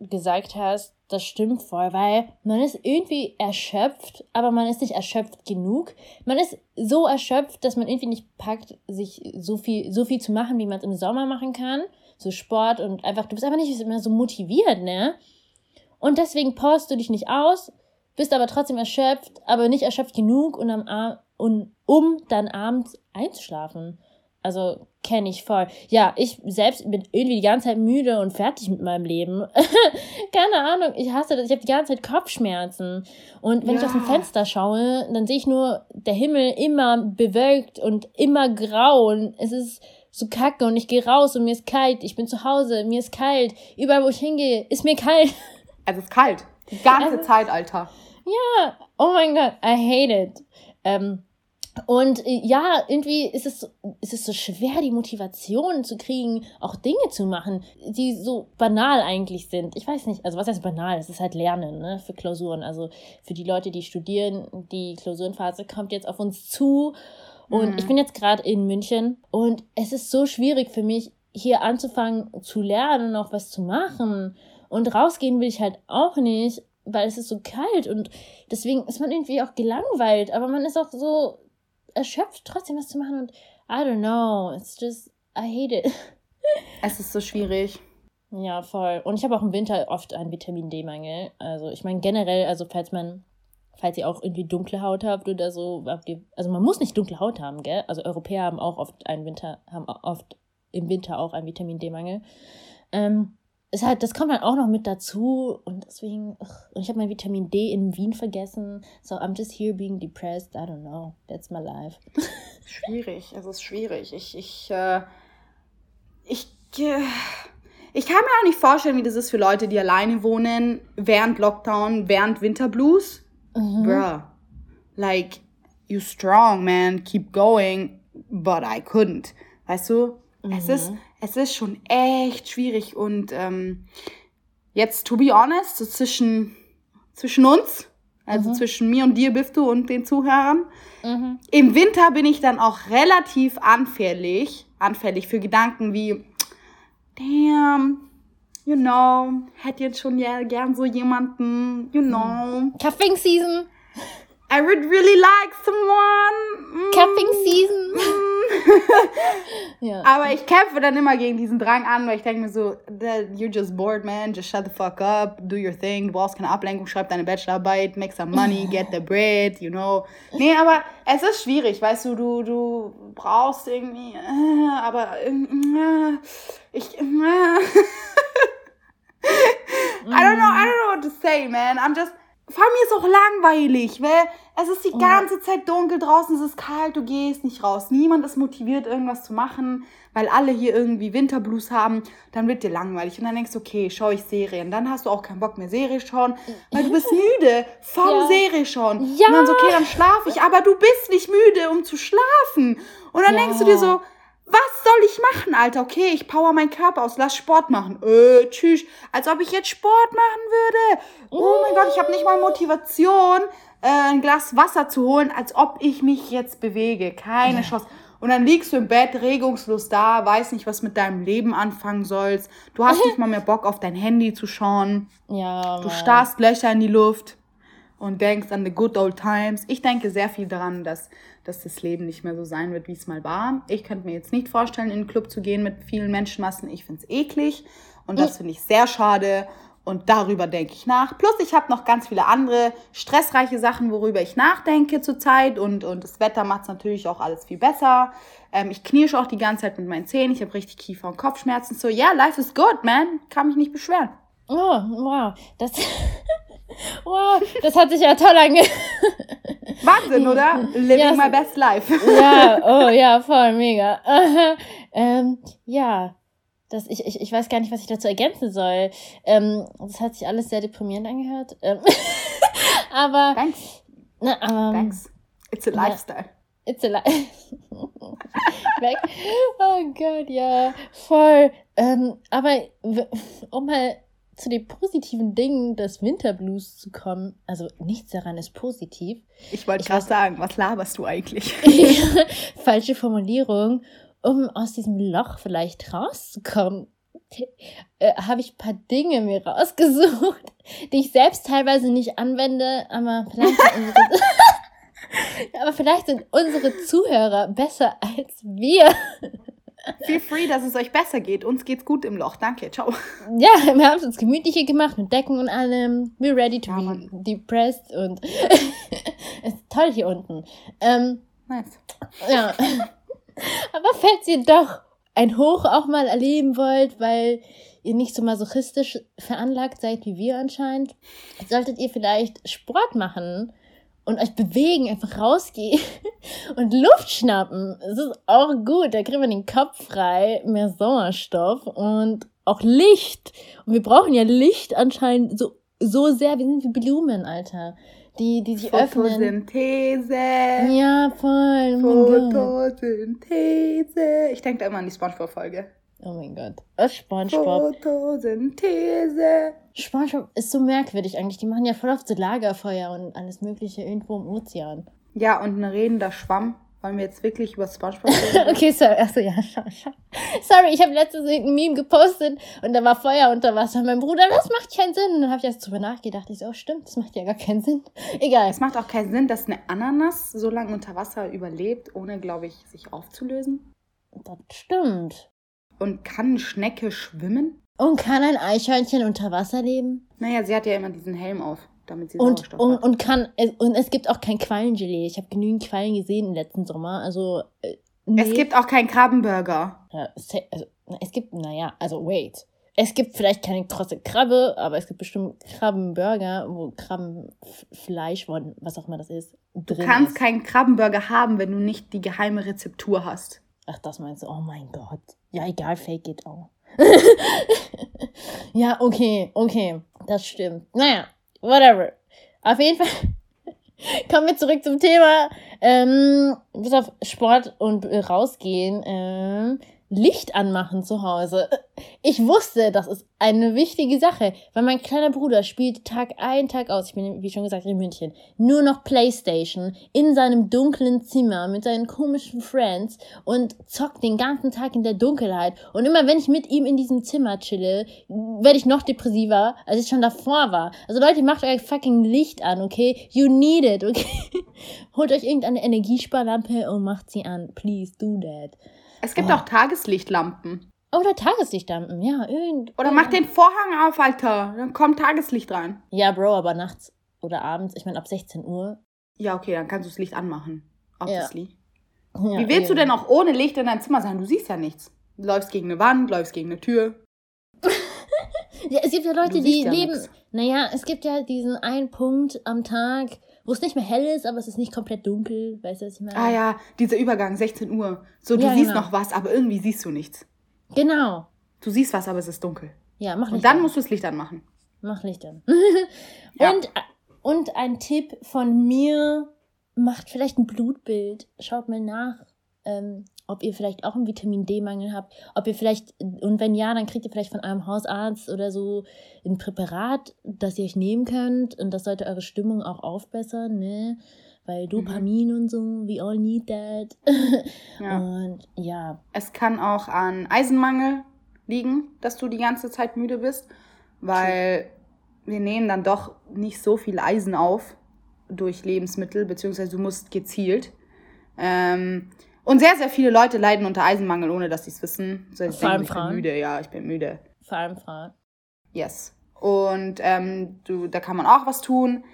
gesagt hast, das stimmt voll, weil man ist irgendwie erschöpft, aber man ist nicht erschöpft genug. Man ist so erschöpft, dass man irgendwie nicht packt, sich so viel, so viel zu machen, wie man es im Sommer machen kann. So Sport und einfach, du bist einfach nicht mehr so motiviert, ne? Und deswegen powerst du dich nicht aus, bist aber trotzdem erschöpft, aber nicht erschöpft genug, und am, um dann abends einzuschlafen. Also kenne ich voll. Ja, ich selbst bin irgendwie die ganze Zeit müde und fertig mit meinem Leben. (laughs) Keine Ahnung, ich hasse das. Ich habe die ganze Zeit Kopfschmerzen. Und wenn ja. ich aus dem Fenster schaue, dann sehe ich nur der Himmel immer bewölkt und immer grau. Und es ist so kacke und ich gehe raus und mir ist kalt. Ich bin zu Hause, mir ist kalt. Überall, wo ich hingehe, ist mir (laughs) kalt. Es ist kalt. Die ganze also, Zeit, Alter. Ja, oh mein Gott, I hate it. Ähm, und äh, ja, irgendwie ist es, ist es so schwer, die Motivation zu kriegen, auch Dinge zu machen, die so banal eigentlich sind. Ich weiß nicht, also was heißt banal? Es ist halt Lernen ne, für Klausuren. Also für die Leute, die studieren, die Klausurenphase kommt jetzt auf uns zu. Und mhm. ich bin jetzt gerade in München und es ist so schwierig für mich, hier anzufangen zu lernen und auch was zu machen. Und rausgehen will ich halt auch nicht, weil es ist so kalt und deswegen ist man irgendwie auch gelangweilt, aber man ist auch so erschöpft, trotzdem was zu machen und I don't know, it's just, I hate it. (laughs) Es ist so schwierig. Ja, voll. Und ich habe auch im Winter oft einen Vitamin D-Mangel. Also ich meine generell, also falls man, falls ihr auch irgendwie dunkle Haut habt oder so, also man muss nicht dunkle Haut haben, gell? Also Europäer haben auch oft einen Winter, haben oft im Winter auch einen Vitamin D-Mangel. Ähm, ist halt, das kommt halt auch noch mit dazu und deswegen, ugh, und ich habe mein Vitamin D in Wien vergessen. So, I'm just here being depressed. I don't know. That's my life. (laughs) schwierig, es ist schwierig. Ich, ich, äh, ich, äh, ich kann mir auch nicht vorstellen, wie das ist für Leute, die alleine wohnen, während Lockdown, während Winterblues. Mhm. Bruh, like, you strong, man, keep going, but I couldn't. Weißt du? Mhm. Es ist, es ist schon echt schwierig und ähm, jetzt, to be honest, so zwischen, zwischen uns, also mhm. zwischen mir und dir, Bifto und den Zuhörern, mhm. im Winter bin ich dann auch relativ anfällig, anfällig für Gedanken wie, damn, you know, hätte jetzt schon ja gern so jemanden, you know. Cuffing Season. I would really like someone. Mm, Cuffing Season. mm. (laughs) Ja. Aber ich kämpfe dann immer gegen diesen Drang an, weil ich denke mir so, you're just bored, man. Just shut the fuck up, do your thing. Du brauchst keine Ablenkung, schreib deine Bachelorarbeit, make some money, (laughs) get the bread, you know. Nee, aber es ist schwierig, weißt du, du, du brauchst irgendwie, äh, aber äh, ich, äh, (laughs) I don't know, I don't know what to say, man. I'm just. Vor allem mir ist auch langweilig, weil es ist die ganze Zeit dunkel draußen, es ist kalt, du gehst nicht raus. Niemand ist motiviert, irgendwas zu machen, weil alle hier irgendwie Winterblues haben. Dann wird dir langweilig und dann denkst du, okay, schaue ich Serien. Dann hast du auch keinen Bock mehr Serie schauen, weil du bist müde vom Ja. Serie schauen. Ja. Und dann so, okay, dann schlafe ich, aber du bist nicht müde, um zu schlafen. Und dann Ja. denkst du dir so, was soll ich machen, Alter? Okay, ich power meinen Körper aus, lass Sport machen. Äh, tschüss. Als ob ich jetzt Sport machen würde. Oh mein Gott, ich habe nicht mal Motivation, äh, ein Glas Wasser zu holen, als ob ich mich jetzt bewege. Keine Chance. Und dann liegst du im Bett regungslos da, weißt nicht, was mit deinem Leben anfangen sollst. Du hast nicht mal mehr Bock auf dein Handy zu schauen. ja, Du starrst Löcher in die Luft und denkst an the good old times. Ich denke sehr viel daran, dass, dass das Leben nicht mehr so sein wird, wie es mal war. Ich könnte mir jetzt nicht vorstellen, in einen Club zu gehen mit vielen Menschenmassen. Ich finde es eklig und das finde ich sehr schade. Und darüber denke ich nach. Plus, ich habe noch ganz viele andere stressreiche Sachen, worüber ich nachdenke zurzeit. Und, und das Wetter macht es natürlich auch alles viel besser. Ähm, ich knirsche auch die ganze Zeit mit meinen Zähnen. Ich habe richtig Kiefer- und Kopfschmerzen. So, ja, life is good, man. Kann mich nicht beschweren. Oh, wow. Das, (laughs) wow, das hat sich ja toll ange... (laughs) Wahnsinn, oder? Living Ja, my best life. ja, (laughs) oh ja, voll, mega. (laughs) ähm, ja, das, ich, ich, ich weiß gar nicht, was ich dazu ergänzen soll. Ähm, das hat sich alles sehr deprimierend angehört. Ähm, aber, Thanks. na, ähm, Thanks. It's a Ja. lifestyle. It's a lie. Weg. Oh Gott, ja, voll. Ähm, aber um mal zu den positiven Dingen des Winterblues zu kommen, also nichts daran ist positiv. Ich wollte gerade sagen, was laberst du eigentlich? (laughs) Falsche Formulierung. Um aus diesem Loch vielleicht rauszukommen, äh, habe ich ein paar Dinge mir rausgesucht, (laughs) die ich selbst teilweise nicht anwende, aber vielleicht (laughs) aber vielleicht sind unsere Zuhörer besser als wir. Feel free, dass es euch besser geht. Uns geht's gut im Loch. Danke. Ciao. Ja, wir haben es uns gemütlicher gemacht mit Decken und allem. We're ready to Ja, be Mann. depressed und (laughs) es ist toll hier unten. Ähm, Nice. Ja. Aber falls ihr doch ein Hoch auch mal erleben wollt, weil ihr nicht so masochistisch veranlagt seid wie wir anscheinend, solltet ihr vielleicht Sport machen und euch bewegen, einfach rausgehen (laughs) und Luft schnappen. Es ist auch gut, da kriegt man den Kopf frei, mehr Sauerstoff und auch Licht. Und wir brauchen ja Licht anscheinend so, so sehr. Wir sind wie Blumen, Alter. Die, die sich öffnen. Photosynthese. Ja, voll. Photosynthese. Ich denke da immer an die Spongebob-Folge. Oh mein Gott. Spongebob. Photosynthese. Spongebob ist so merkwürdig eigentlich. Die machen ja voll oft so Lagerfeuer und alles Mögliche irgendwo im Ozean. Ja, und ein redender Schwamm. Wollen wir jetzt wirklich über Spongebob reden? (laughs) Okay, sorry. Achso, ja. Sorry, ich habe letztens ein Meme gepostet und da war Feuer unter Wasser. Mein Bruder, das macht keinen Sinn. Und dann habe ich erst drüber nachgedacht. Ich so, oh, stimmt, das macht ja gar keinen Sinn. (laughs) Egal. es macht auch keinen Sinn, dass eine Ananas so lange unter Wasser überlebt, ohne, glaube ich, sich aufzulösen. Das stimmt. Und kann eine Schnecke schwimmen? Und kann ein Eichhörnchen unter Wasser leben? Naja, sie hat ja immer diesen Helm auf, damit sie Und, Sauerstoff und, hat. und kann und es gibt auch kein Quallengelee. Ich habe genügend Quallen gesehen im letzten Sommer. Also äh, nee. Es gibt auch keinen Krabbenburger. Ja, also, es gibt, naja, also wait. Es gibt vielleicht keine krosse Krabbe, aber es gibt bestimmt Krabbenburger, wo Krabbenfleisch, was auch immer das ist, Du drin kannst ist. keinen Krabbenburger haben, wenn du nicht die geheime Rezeptur hast. Ach, das meinst du? Oh mein Gott. Ja, egal, Fake geht auch. (laughs) ja, okay, okay. Das stimmt. Naja, whatever. Auf jeden Fall (laughs) kommen wir zurück zum Thema. Ähm, bis auf Sport und äh, rausgehen. Ähm, Licht anmachen zu Hause. ich wusste, das ist eine wichtige Sache, weil mein kleiner Bruder spielt Tag ein, Tag aus, ich bin, wie schon gesagt, in München, nur noch Playstation in seinem dunklen Zimmer mit seinen komischen Friends und zockt den ganzen Tag in der Dunkelheit. Und immer wenn ich mit ihm in diesem Zimmer chille, werde ich noch depressiver, als ich schon davor war. Also Leute, macht euch fucking Licht an, okay? You need it, okay? (laughs) Holt euch irgendeine Energiesparlampe und macht sie an. Please do that. Es gibt oh. auch Tageslichtlampen. Oder Tageslichtlampen, ja. Irgend oder mach den Vorhang auf, Alter. Dann kommt Tageslicht rein. Ja, Bro, aber nachts oder abends, ich meine ab 16 Uhr. Ja, okay, dann kannst du das Licht anmachen. Obviously. Ja. Ja, Wie willst ja. du denn auch ohne Licht in deinem Zimmer sein? Du siehst ja nichts. Du läufst gegen eine Wand, läufst gegen eine Tür. (laughs) ja, es gibt ja Leute, die leben. Nix. Naja, es gibt ja diesen einen Punkt am Tag, wo es nicht mehr hell ist, aber es ist nicht komplett dunkel. Weißt du, was ich meine? Ah ja, dieser Übergang, 16 Uhr. So, du siehst genau. noch was, aber irgendwie siehst du nichts. Genau. Du siehst was, aber es ist dunkel. Ja, mach Licht Und dann an. musst du das Licht anmachen. Mach Licht an. (laughs) ja. und, und ein Tipp von mir, macht vielleicht ein Blutbild. Schaut mal nach, ähm, ob ihr vielleicht auch einen Vitamin D-Mangel habt. Ob ihr vielleicht, und wenn ja, dann kriegt ihr vielleicht von einem Hausarzt oder so ein Präparat, das ihr euch nehmen könnt. Und das sollte eure Stimmung auch aufbessern, ne? weil mhm. Dopamin mhm. und so, we all need that. (laughs) ja. Und ja. Es kann auch an Eisenmangel liegen, dass du die ganze Zeit müde bist, weil wir nehmen dann doch nicht so viel Eisen auf durch Lebensmittel, beziehungsweise du musst gezielt. Ähm, und sehr, sehr viele Leute leiden unter Eisenmangel, ohne dass sie es wissen. So, Vor allem Frauen. Ich bin müde, ja, ich bin müde. Vor allem Frauen. Yes. Und ähm, du, da kann man auch was tun.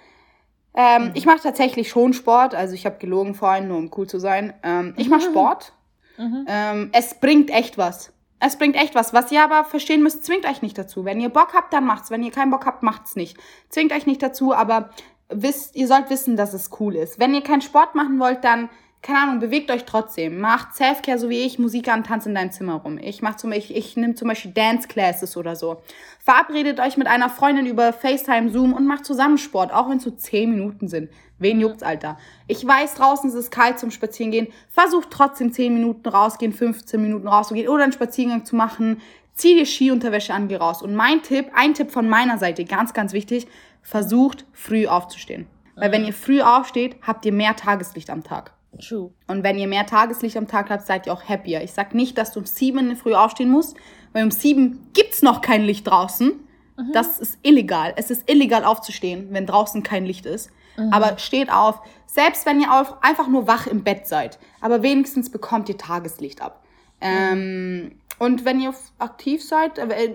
Ähm, mhm. Ich mache tatsächlich schon Sport. Also ich habe gelogen vorhin, nur um cool zu sein. Ähm, ich mache mhm. Sport. Mhm. Ähm, es bringt echt was. Es bringt echt was. Was ihr aber verstehen müsst, zwingt euch nicht dazu. Wenn ihr Bock habt, dann macht's. Wenn ihr keinen Bock habt, macht's nicht. Zwingt euch nicht dazu, aber wisst, ihr sollt wissen, dass es cool ist. Wenn ihr keinen Sport machen wollt, dann keine Ahnung, bewegt euch trotzdem. Macht Selfcare so wie ich, Musik an, tanzt in deinem Zimmer rum. Ich mach zum Beispiel, ich, ich nehme zum Beispiel Dance Classes oder so. Verabredet euch mit einer Freundin über FaceTime, Zoom und macht zusammen Sport, auch wenn es so 10 Minuten sind. Wen juckt's, Alter? Ich weiß, draußen ist es kalt zum Spazierengehen. Versucht trotzdem 10 Minuten rausgehen, 15 Minuten rauszugehen oder einen Spaziergang zu machen. Zieh dir Skiunterwäsche an, geh raus. Und mein Tipp, ein Tipp von meiner Seite, ganz, ganz wichtig, versucht früh aufzustehen. Weil wenn ihr früh aufsteht, habt ihr mehr Tageslicht am Tag. True. Und wenn ihr mehr Tageslicht am Tag habt, seid ihr auch happier. Ich sag nicht, dass du um sieben in der Früh aufstehen musst, weil um sieben gibt's noch kein Licht draußen. Mhm. Das ist illegal. Es ist illegal aufzustehen, wenn draußen kein Licht ist. Mhm. Aber steht auf, selbst wenn ihr auf, einfach nur wach im Bett seid. Aber wenigstens bekommt ihr Tageslicht ab. Ähm, und wenn ihr aktiv seid, äh,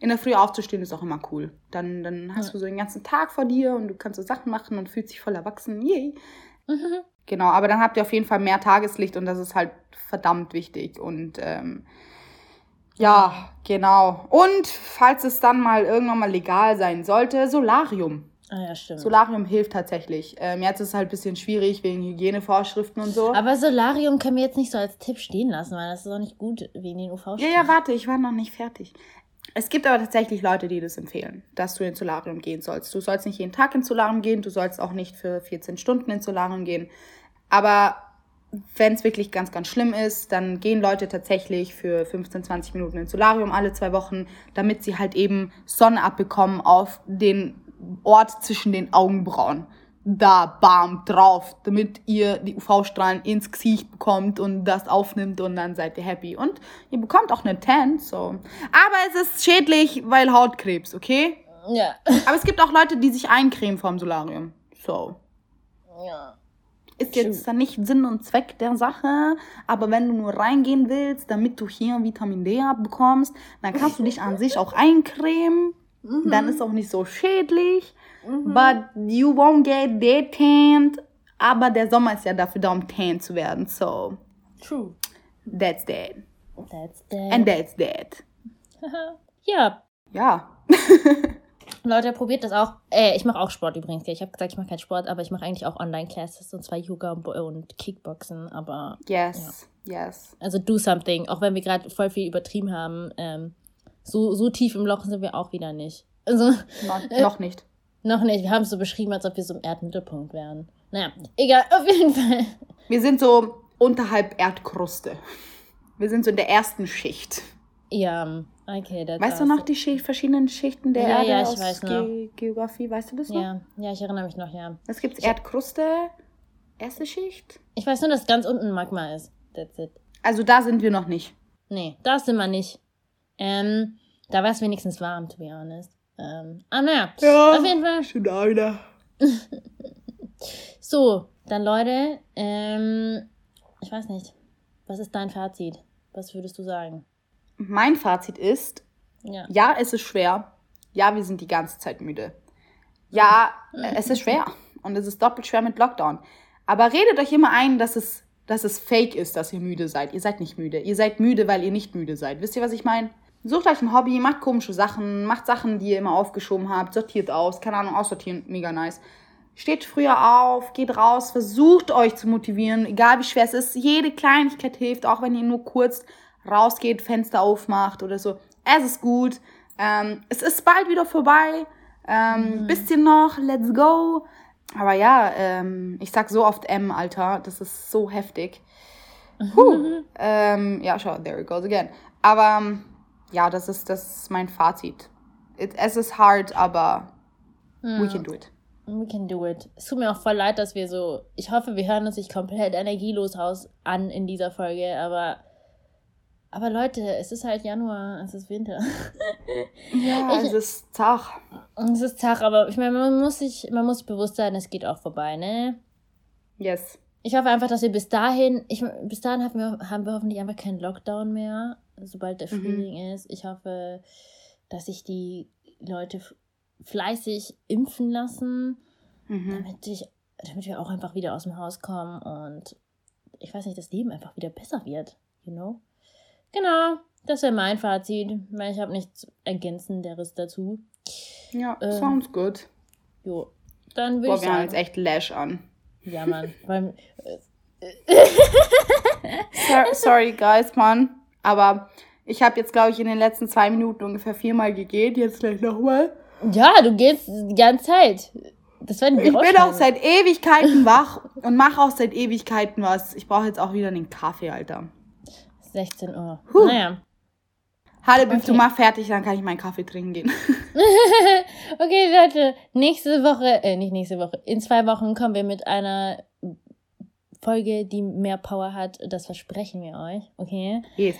in der Früh aufzustehen, ist auch immer cool. Dann, dann hast du so den ganzen Tag vor dir und du kannst so Sachen machen und fühlst dich voll erwachsen. Yay. Mhm. Genau, aber dann habt ihr auf jeden Fall mehr Tageslicht und das ist halt verdammt wichtig. Und ähm, ja, genau. Und falls es dann mal irgendwann mal legal sein sollte, Solarium. Ah ja, stimmt. Solarium hilft tatsächlich. Ähm, jetzt ist es halt ein bisschen schwierig wegen Hygienevorschriften und so. Aber Solarium können wir jetzt nicht so als Tipp stehen lassen, weil das ist auch nicht gut wegen den UV-Strahlen. Ja, ja, warte, ich war noch nicht fertig. Es gibt aber tatsächlich Leute, die das empfehlen, dass du ins Solarium gehen sollst. Du sollst nicht jeden Tag ins Solarium gehen, du sollst auch nicht für 14 Stunden ins Solarium gehen. Aber wenn es wirklich ganz, ganz schlimm ist, dann gehen Leute tatsächlich für 15, 20 Minuten ins Solarium alle zwei Wochen, damit sie halt eben Sonne abbekommen auf den Ort zwischen den Augenbrauen. Da, bam, drauf, damit ihr die UV-Strahlen ins Gesicht bekommt und das aufnimmt und dann seid ihr happy. Und ihr bekommt auch eine Tan, so. Aber es ist schädlich, weil Hautkrebs, okay? Ja. Aber es gibt auch Leute, die sich eincremen vom Solarium. So. Ja ist jetzt dann nicht Sinn und Zweck der Sache, aber wenn du nur reingehen willst, damit du hier Vitamin D abbekommst, dann kannst du dich an sich auch eincremen. Mhm. Dann ist auch nicht so schädlich. Mhm. But you won't get dead tanned. Aber der Sommer ist ja dafür da, um tan zu werden. So. True. That's that. That's that. And that's that. (laughs) ja. Ja. (laughs) Leute, probiert das auch. Äh, ich mache auch Sport übrigens. Ich habe gesagt, ich mache keinen Sport, aber ich mache eigentlich auch Online-Classes und zwar Yoga und Kickboxen. Aber yes, ja. yes. Also do something. Auch wenn wir gerade voll viel übertrieben haben. Ähm, so, so tief im Loch sind wir auch wieder nicht. Also, no, (laughs) noch nicht. Noch nicht. Wir haben es so beschrieben, als ob wir so im Erdmittelpunkt wären. Naja, egal, (laughs) auf jeden Fall. Wir sind so unterhalb Erdkruste. Wir sind so in der ersten Schicht. Ja, Okay, that's Weißt du noch die Schicht, verschiedenen Schichten der Ja, Erde ja, ich aus weiß Ge. Geografie? Weißt du das noch? Ja, ja, ich erinnere mich noch, ja. Was gibt's? Erdkruste, erste Schicht? Ich weiß nur, dass ganz unten Magma ist. That's it. Also da sind wir noch nicht. Nee, da sind wir nicht. Ähm, da war es wenigstens warm, to be honest. Ähm, ah, naja. Auf jeden Fall. Schon da wieder. (laughs) So, dann Leute, ähm, ich weiß nicht. Was ist dein Fazit? Was würdest du sagen? Mein Fazit ist, Ja. ja, es ist schwer. Ja, wir sind die ganze Zeit müde. Ja, äh, es ist schwer. Und es ist doppelt schwer mit Lockdown. Aber redet euch immer ein, dass es, dass es fake ist, dass ihr müde seid. Ihr seid nicht müde. Ihr seid müde, weil ihr nicht müde seid. Wisst ihr, was ich meine? Sucht euch ein Hobby, macht komische Sachen, macht Sachen, die ihr immer aufgeschoben habt, sortiert aus. Keine Ahnung, aussortieren, mega nice. Steht früher auf, geht raus, versucht euch zu motivieren, egal wie schwer es ist. Jede Kleinigkeit hilft, auch wenn ihr nur kurz rausgeht, Fenster aufmacht oder so. Es ist gut. Ähm, es ist bald wieder vorbei. Ähm, Bisschen noch, let's go. Aber ja, ähm, ich sag so oft M, Alter. Das ist so heftig. Puh. (laughs) ähm, ja, schau, there it goes again. Aber ähm, ja, das ist, das ist mein Fazit. It, es ist hard, aber we can do it. We can do it. Es tut mir auch voll leid, dass wir so. Ich hoffe, wir hören uns nicht komplett energielos aus an in dieser Folge, aber. Aber Leute, es ist halt Januar, es ist Winter. (laughs) Ja, es ist zach. es ist Tag, aber ich meine, man muss sich, man muss sich bewusst sein, es geht auch vorbei, ne? Yes. Ich hoffe einfach, dass wir bis dahin, ich, bis dahin haben wir, haben wir hoffentlich einfach keinen Lockdown mehr, sobald der Mhm. Frühling ist. Ich hoffe, dass sich die Leute fleißig impfen lassen, Mhm. damit, ich, damit wir auch einfach wieder aus dem Haus kommen und ich weiß nicht, das Leben einfach wieder besser wird, you know? Genau, das wäre mein Fazit, weil ich habe nichts Ergänzenderes dazu. Ja, Ähm, sounds good. Jo, dann würde ich wir haben sagen, jetzt echt Lash an. ja, Mann, (laughs) weil, So- Sorry, guys, Mann. Aber ich habe jetzt, glaube ich, in den letzten zwei Minuten ungefähr viermal gegeben. Jetzt gleich nochmal. Ja, du gehst die ganze Zeit. Das werden Ich bin auch seit Ewigkeiten wach und mache auch seit Ewigkeiten was. Ich brauche jetzt auch wieder einen Kaffee, Alter. 16 Uhr. Huh. Naja. Halle, okay. du mach fertig, dann kann ich meinen Kaffee trinken gehen. (laughs) okay, Leute, nächste Woche, äh, nicht nächste Woche, in zwei Wochen kommen wir mit einer Folge, die mehr Power hat. Das versprechen wir euch, okay? Yes.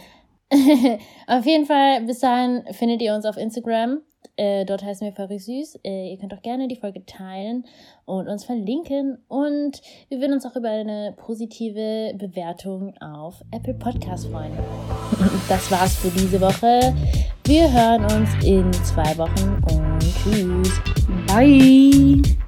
(laughs) auf jeden Fall, bis dahin findet ihr uns auf Instagram. Äh, dort heißen wir Furry Süß. Äh, ihr könnt auch gerne die Folge teilen und uns verlinken. Und wir würden uns auch über eine positive Bewertung auf Apple Podcast freuen. (laughs) Das war's für diese Woche. Wir hören uns in zwei Wochen und tschüss. Bye.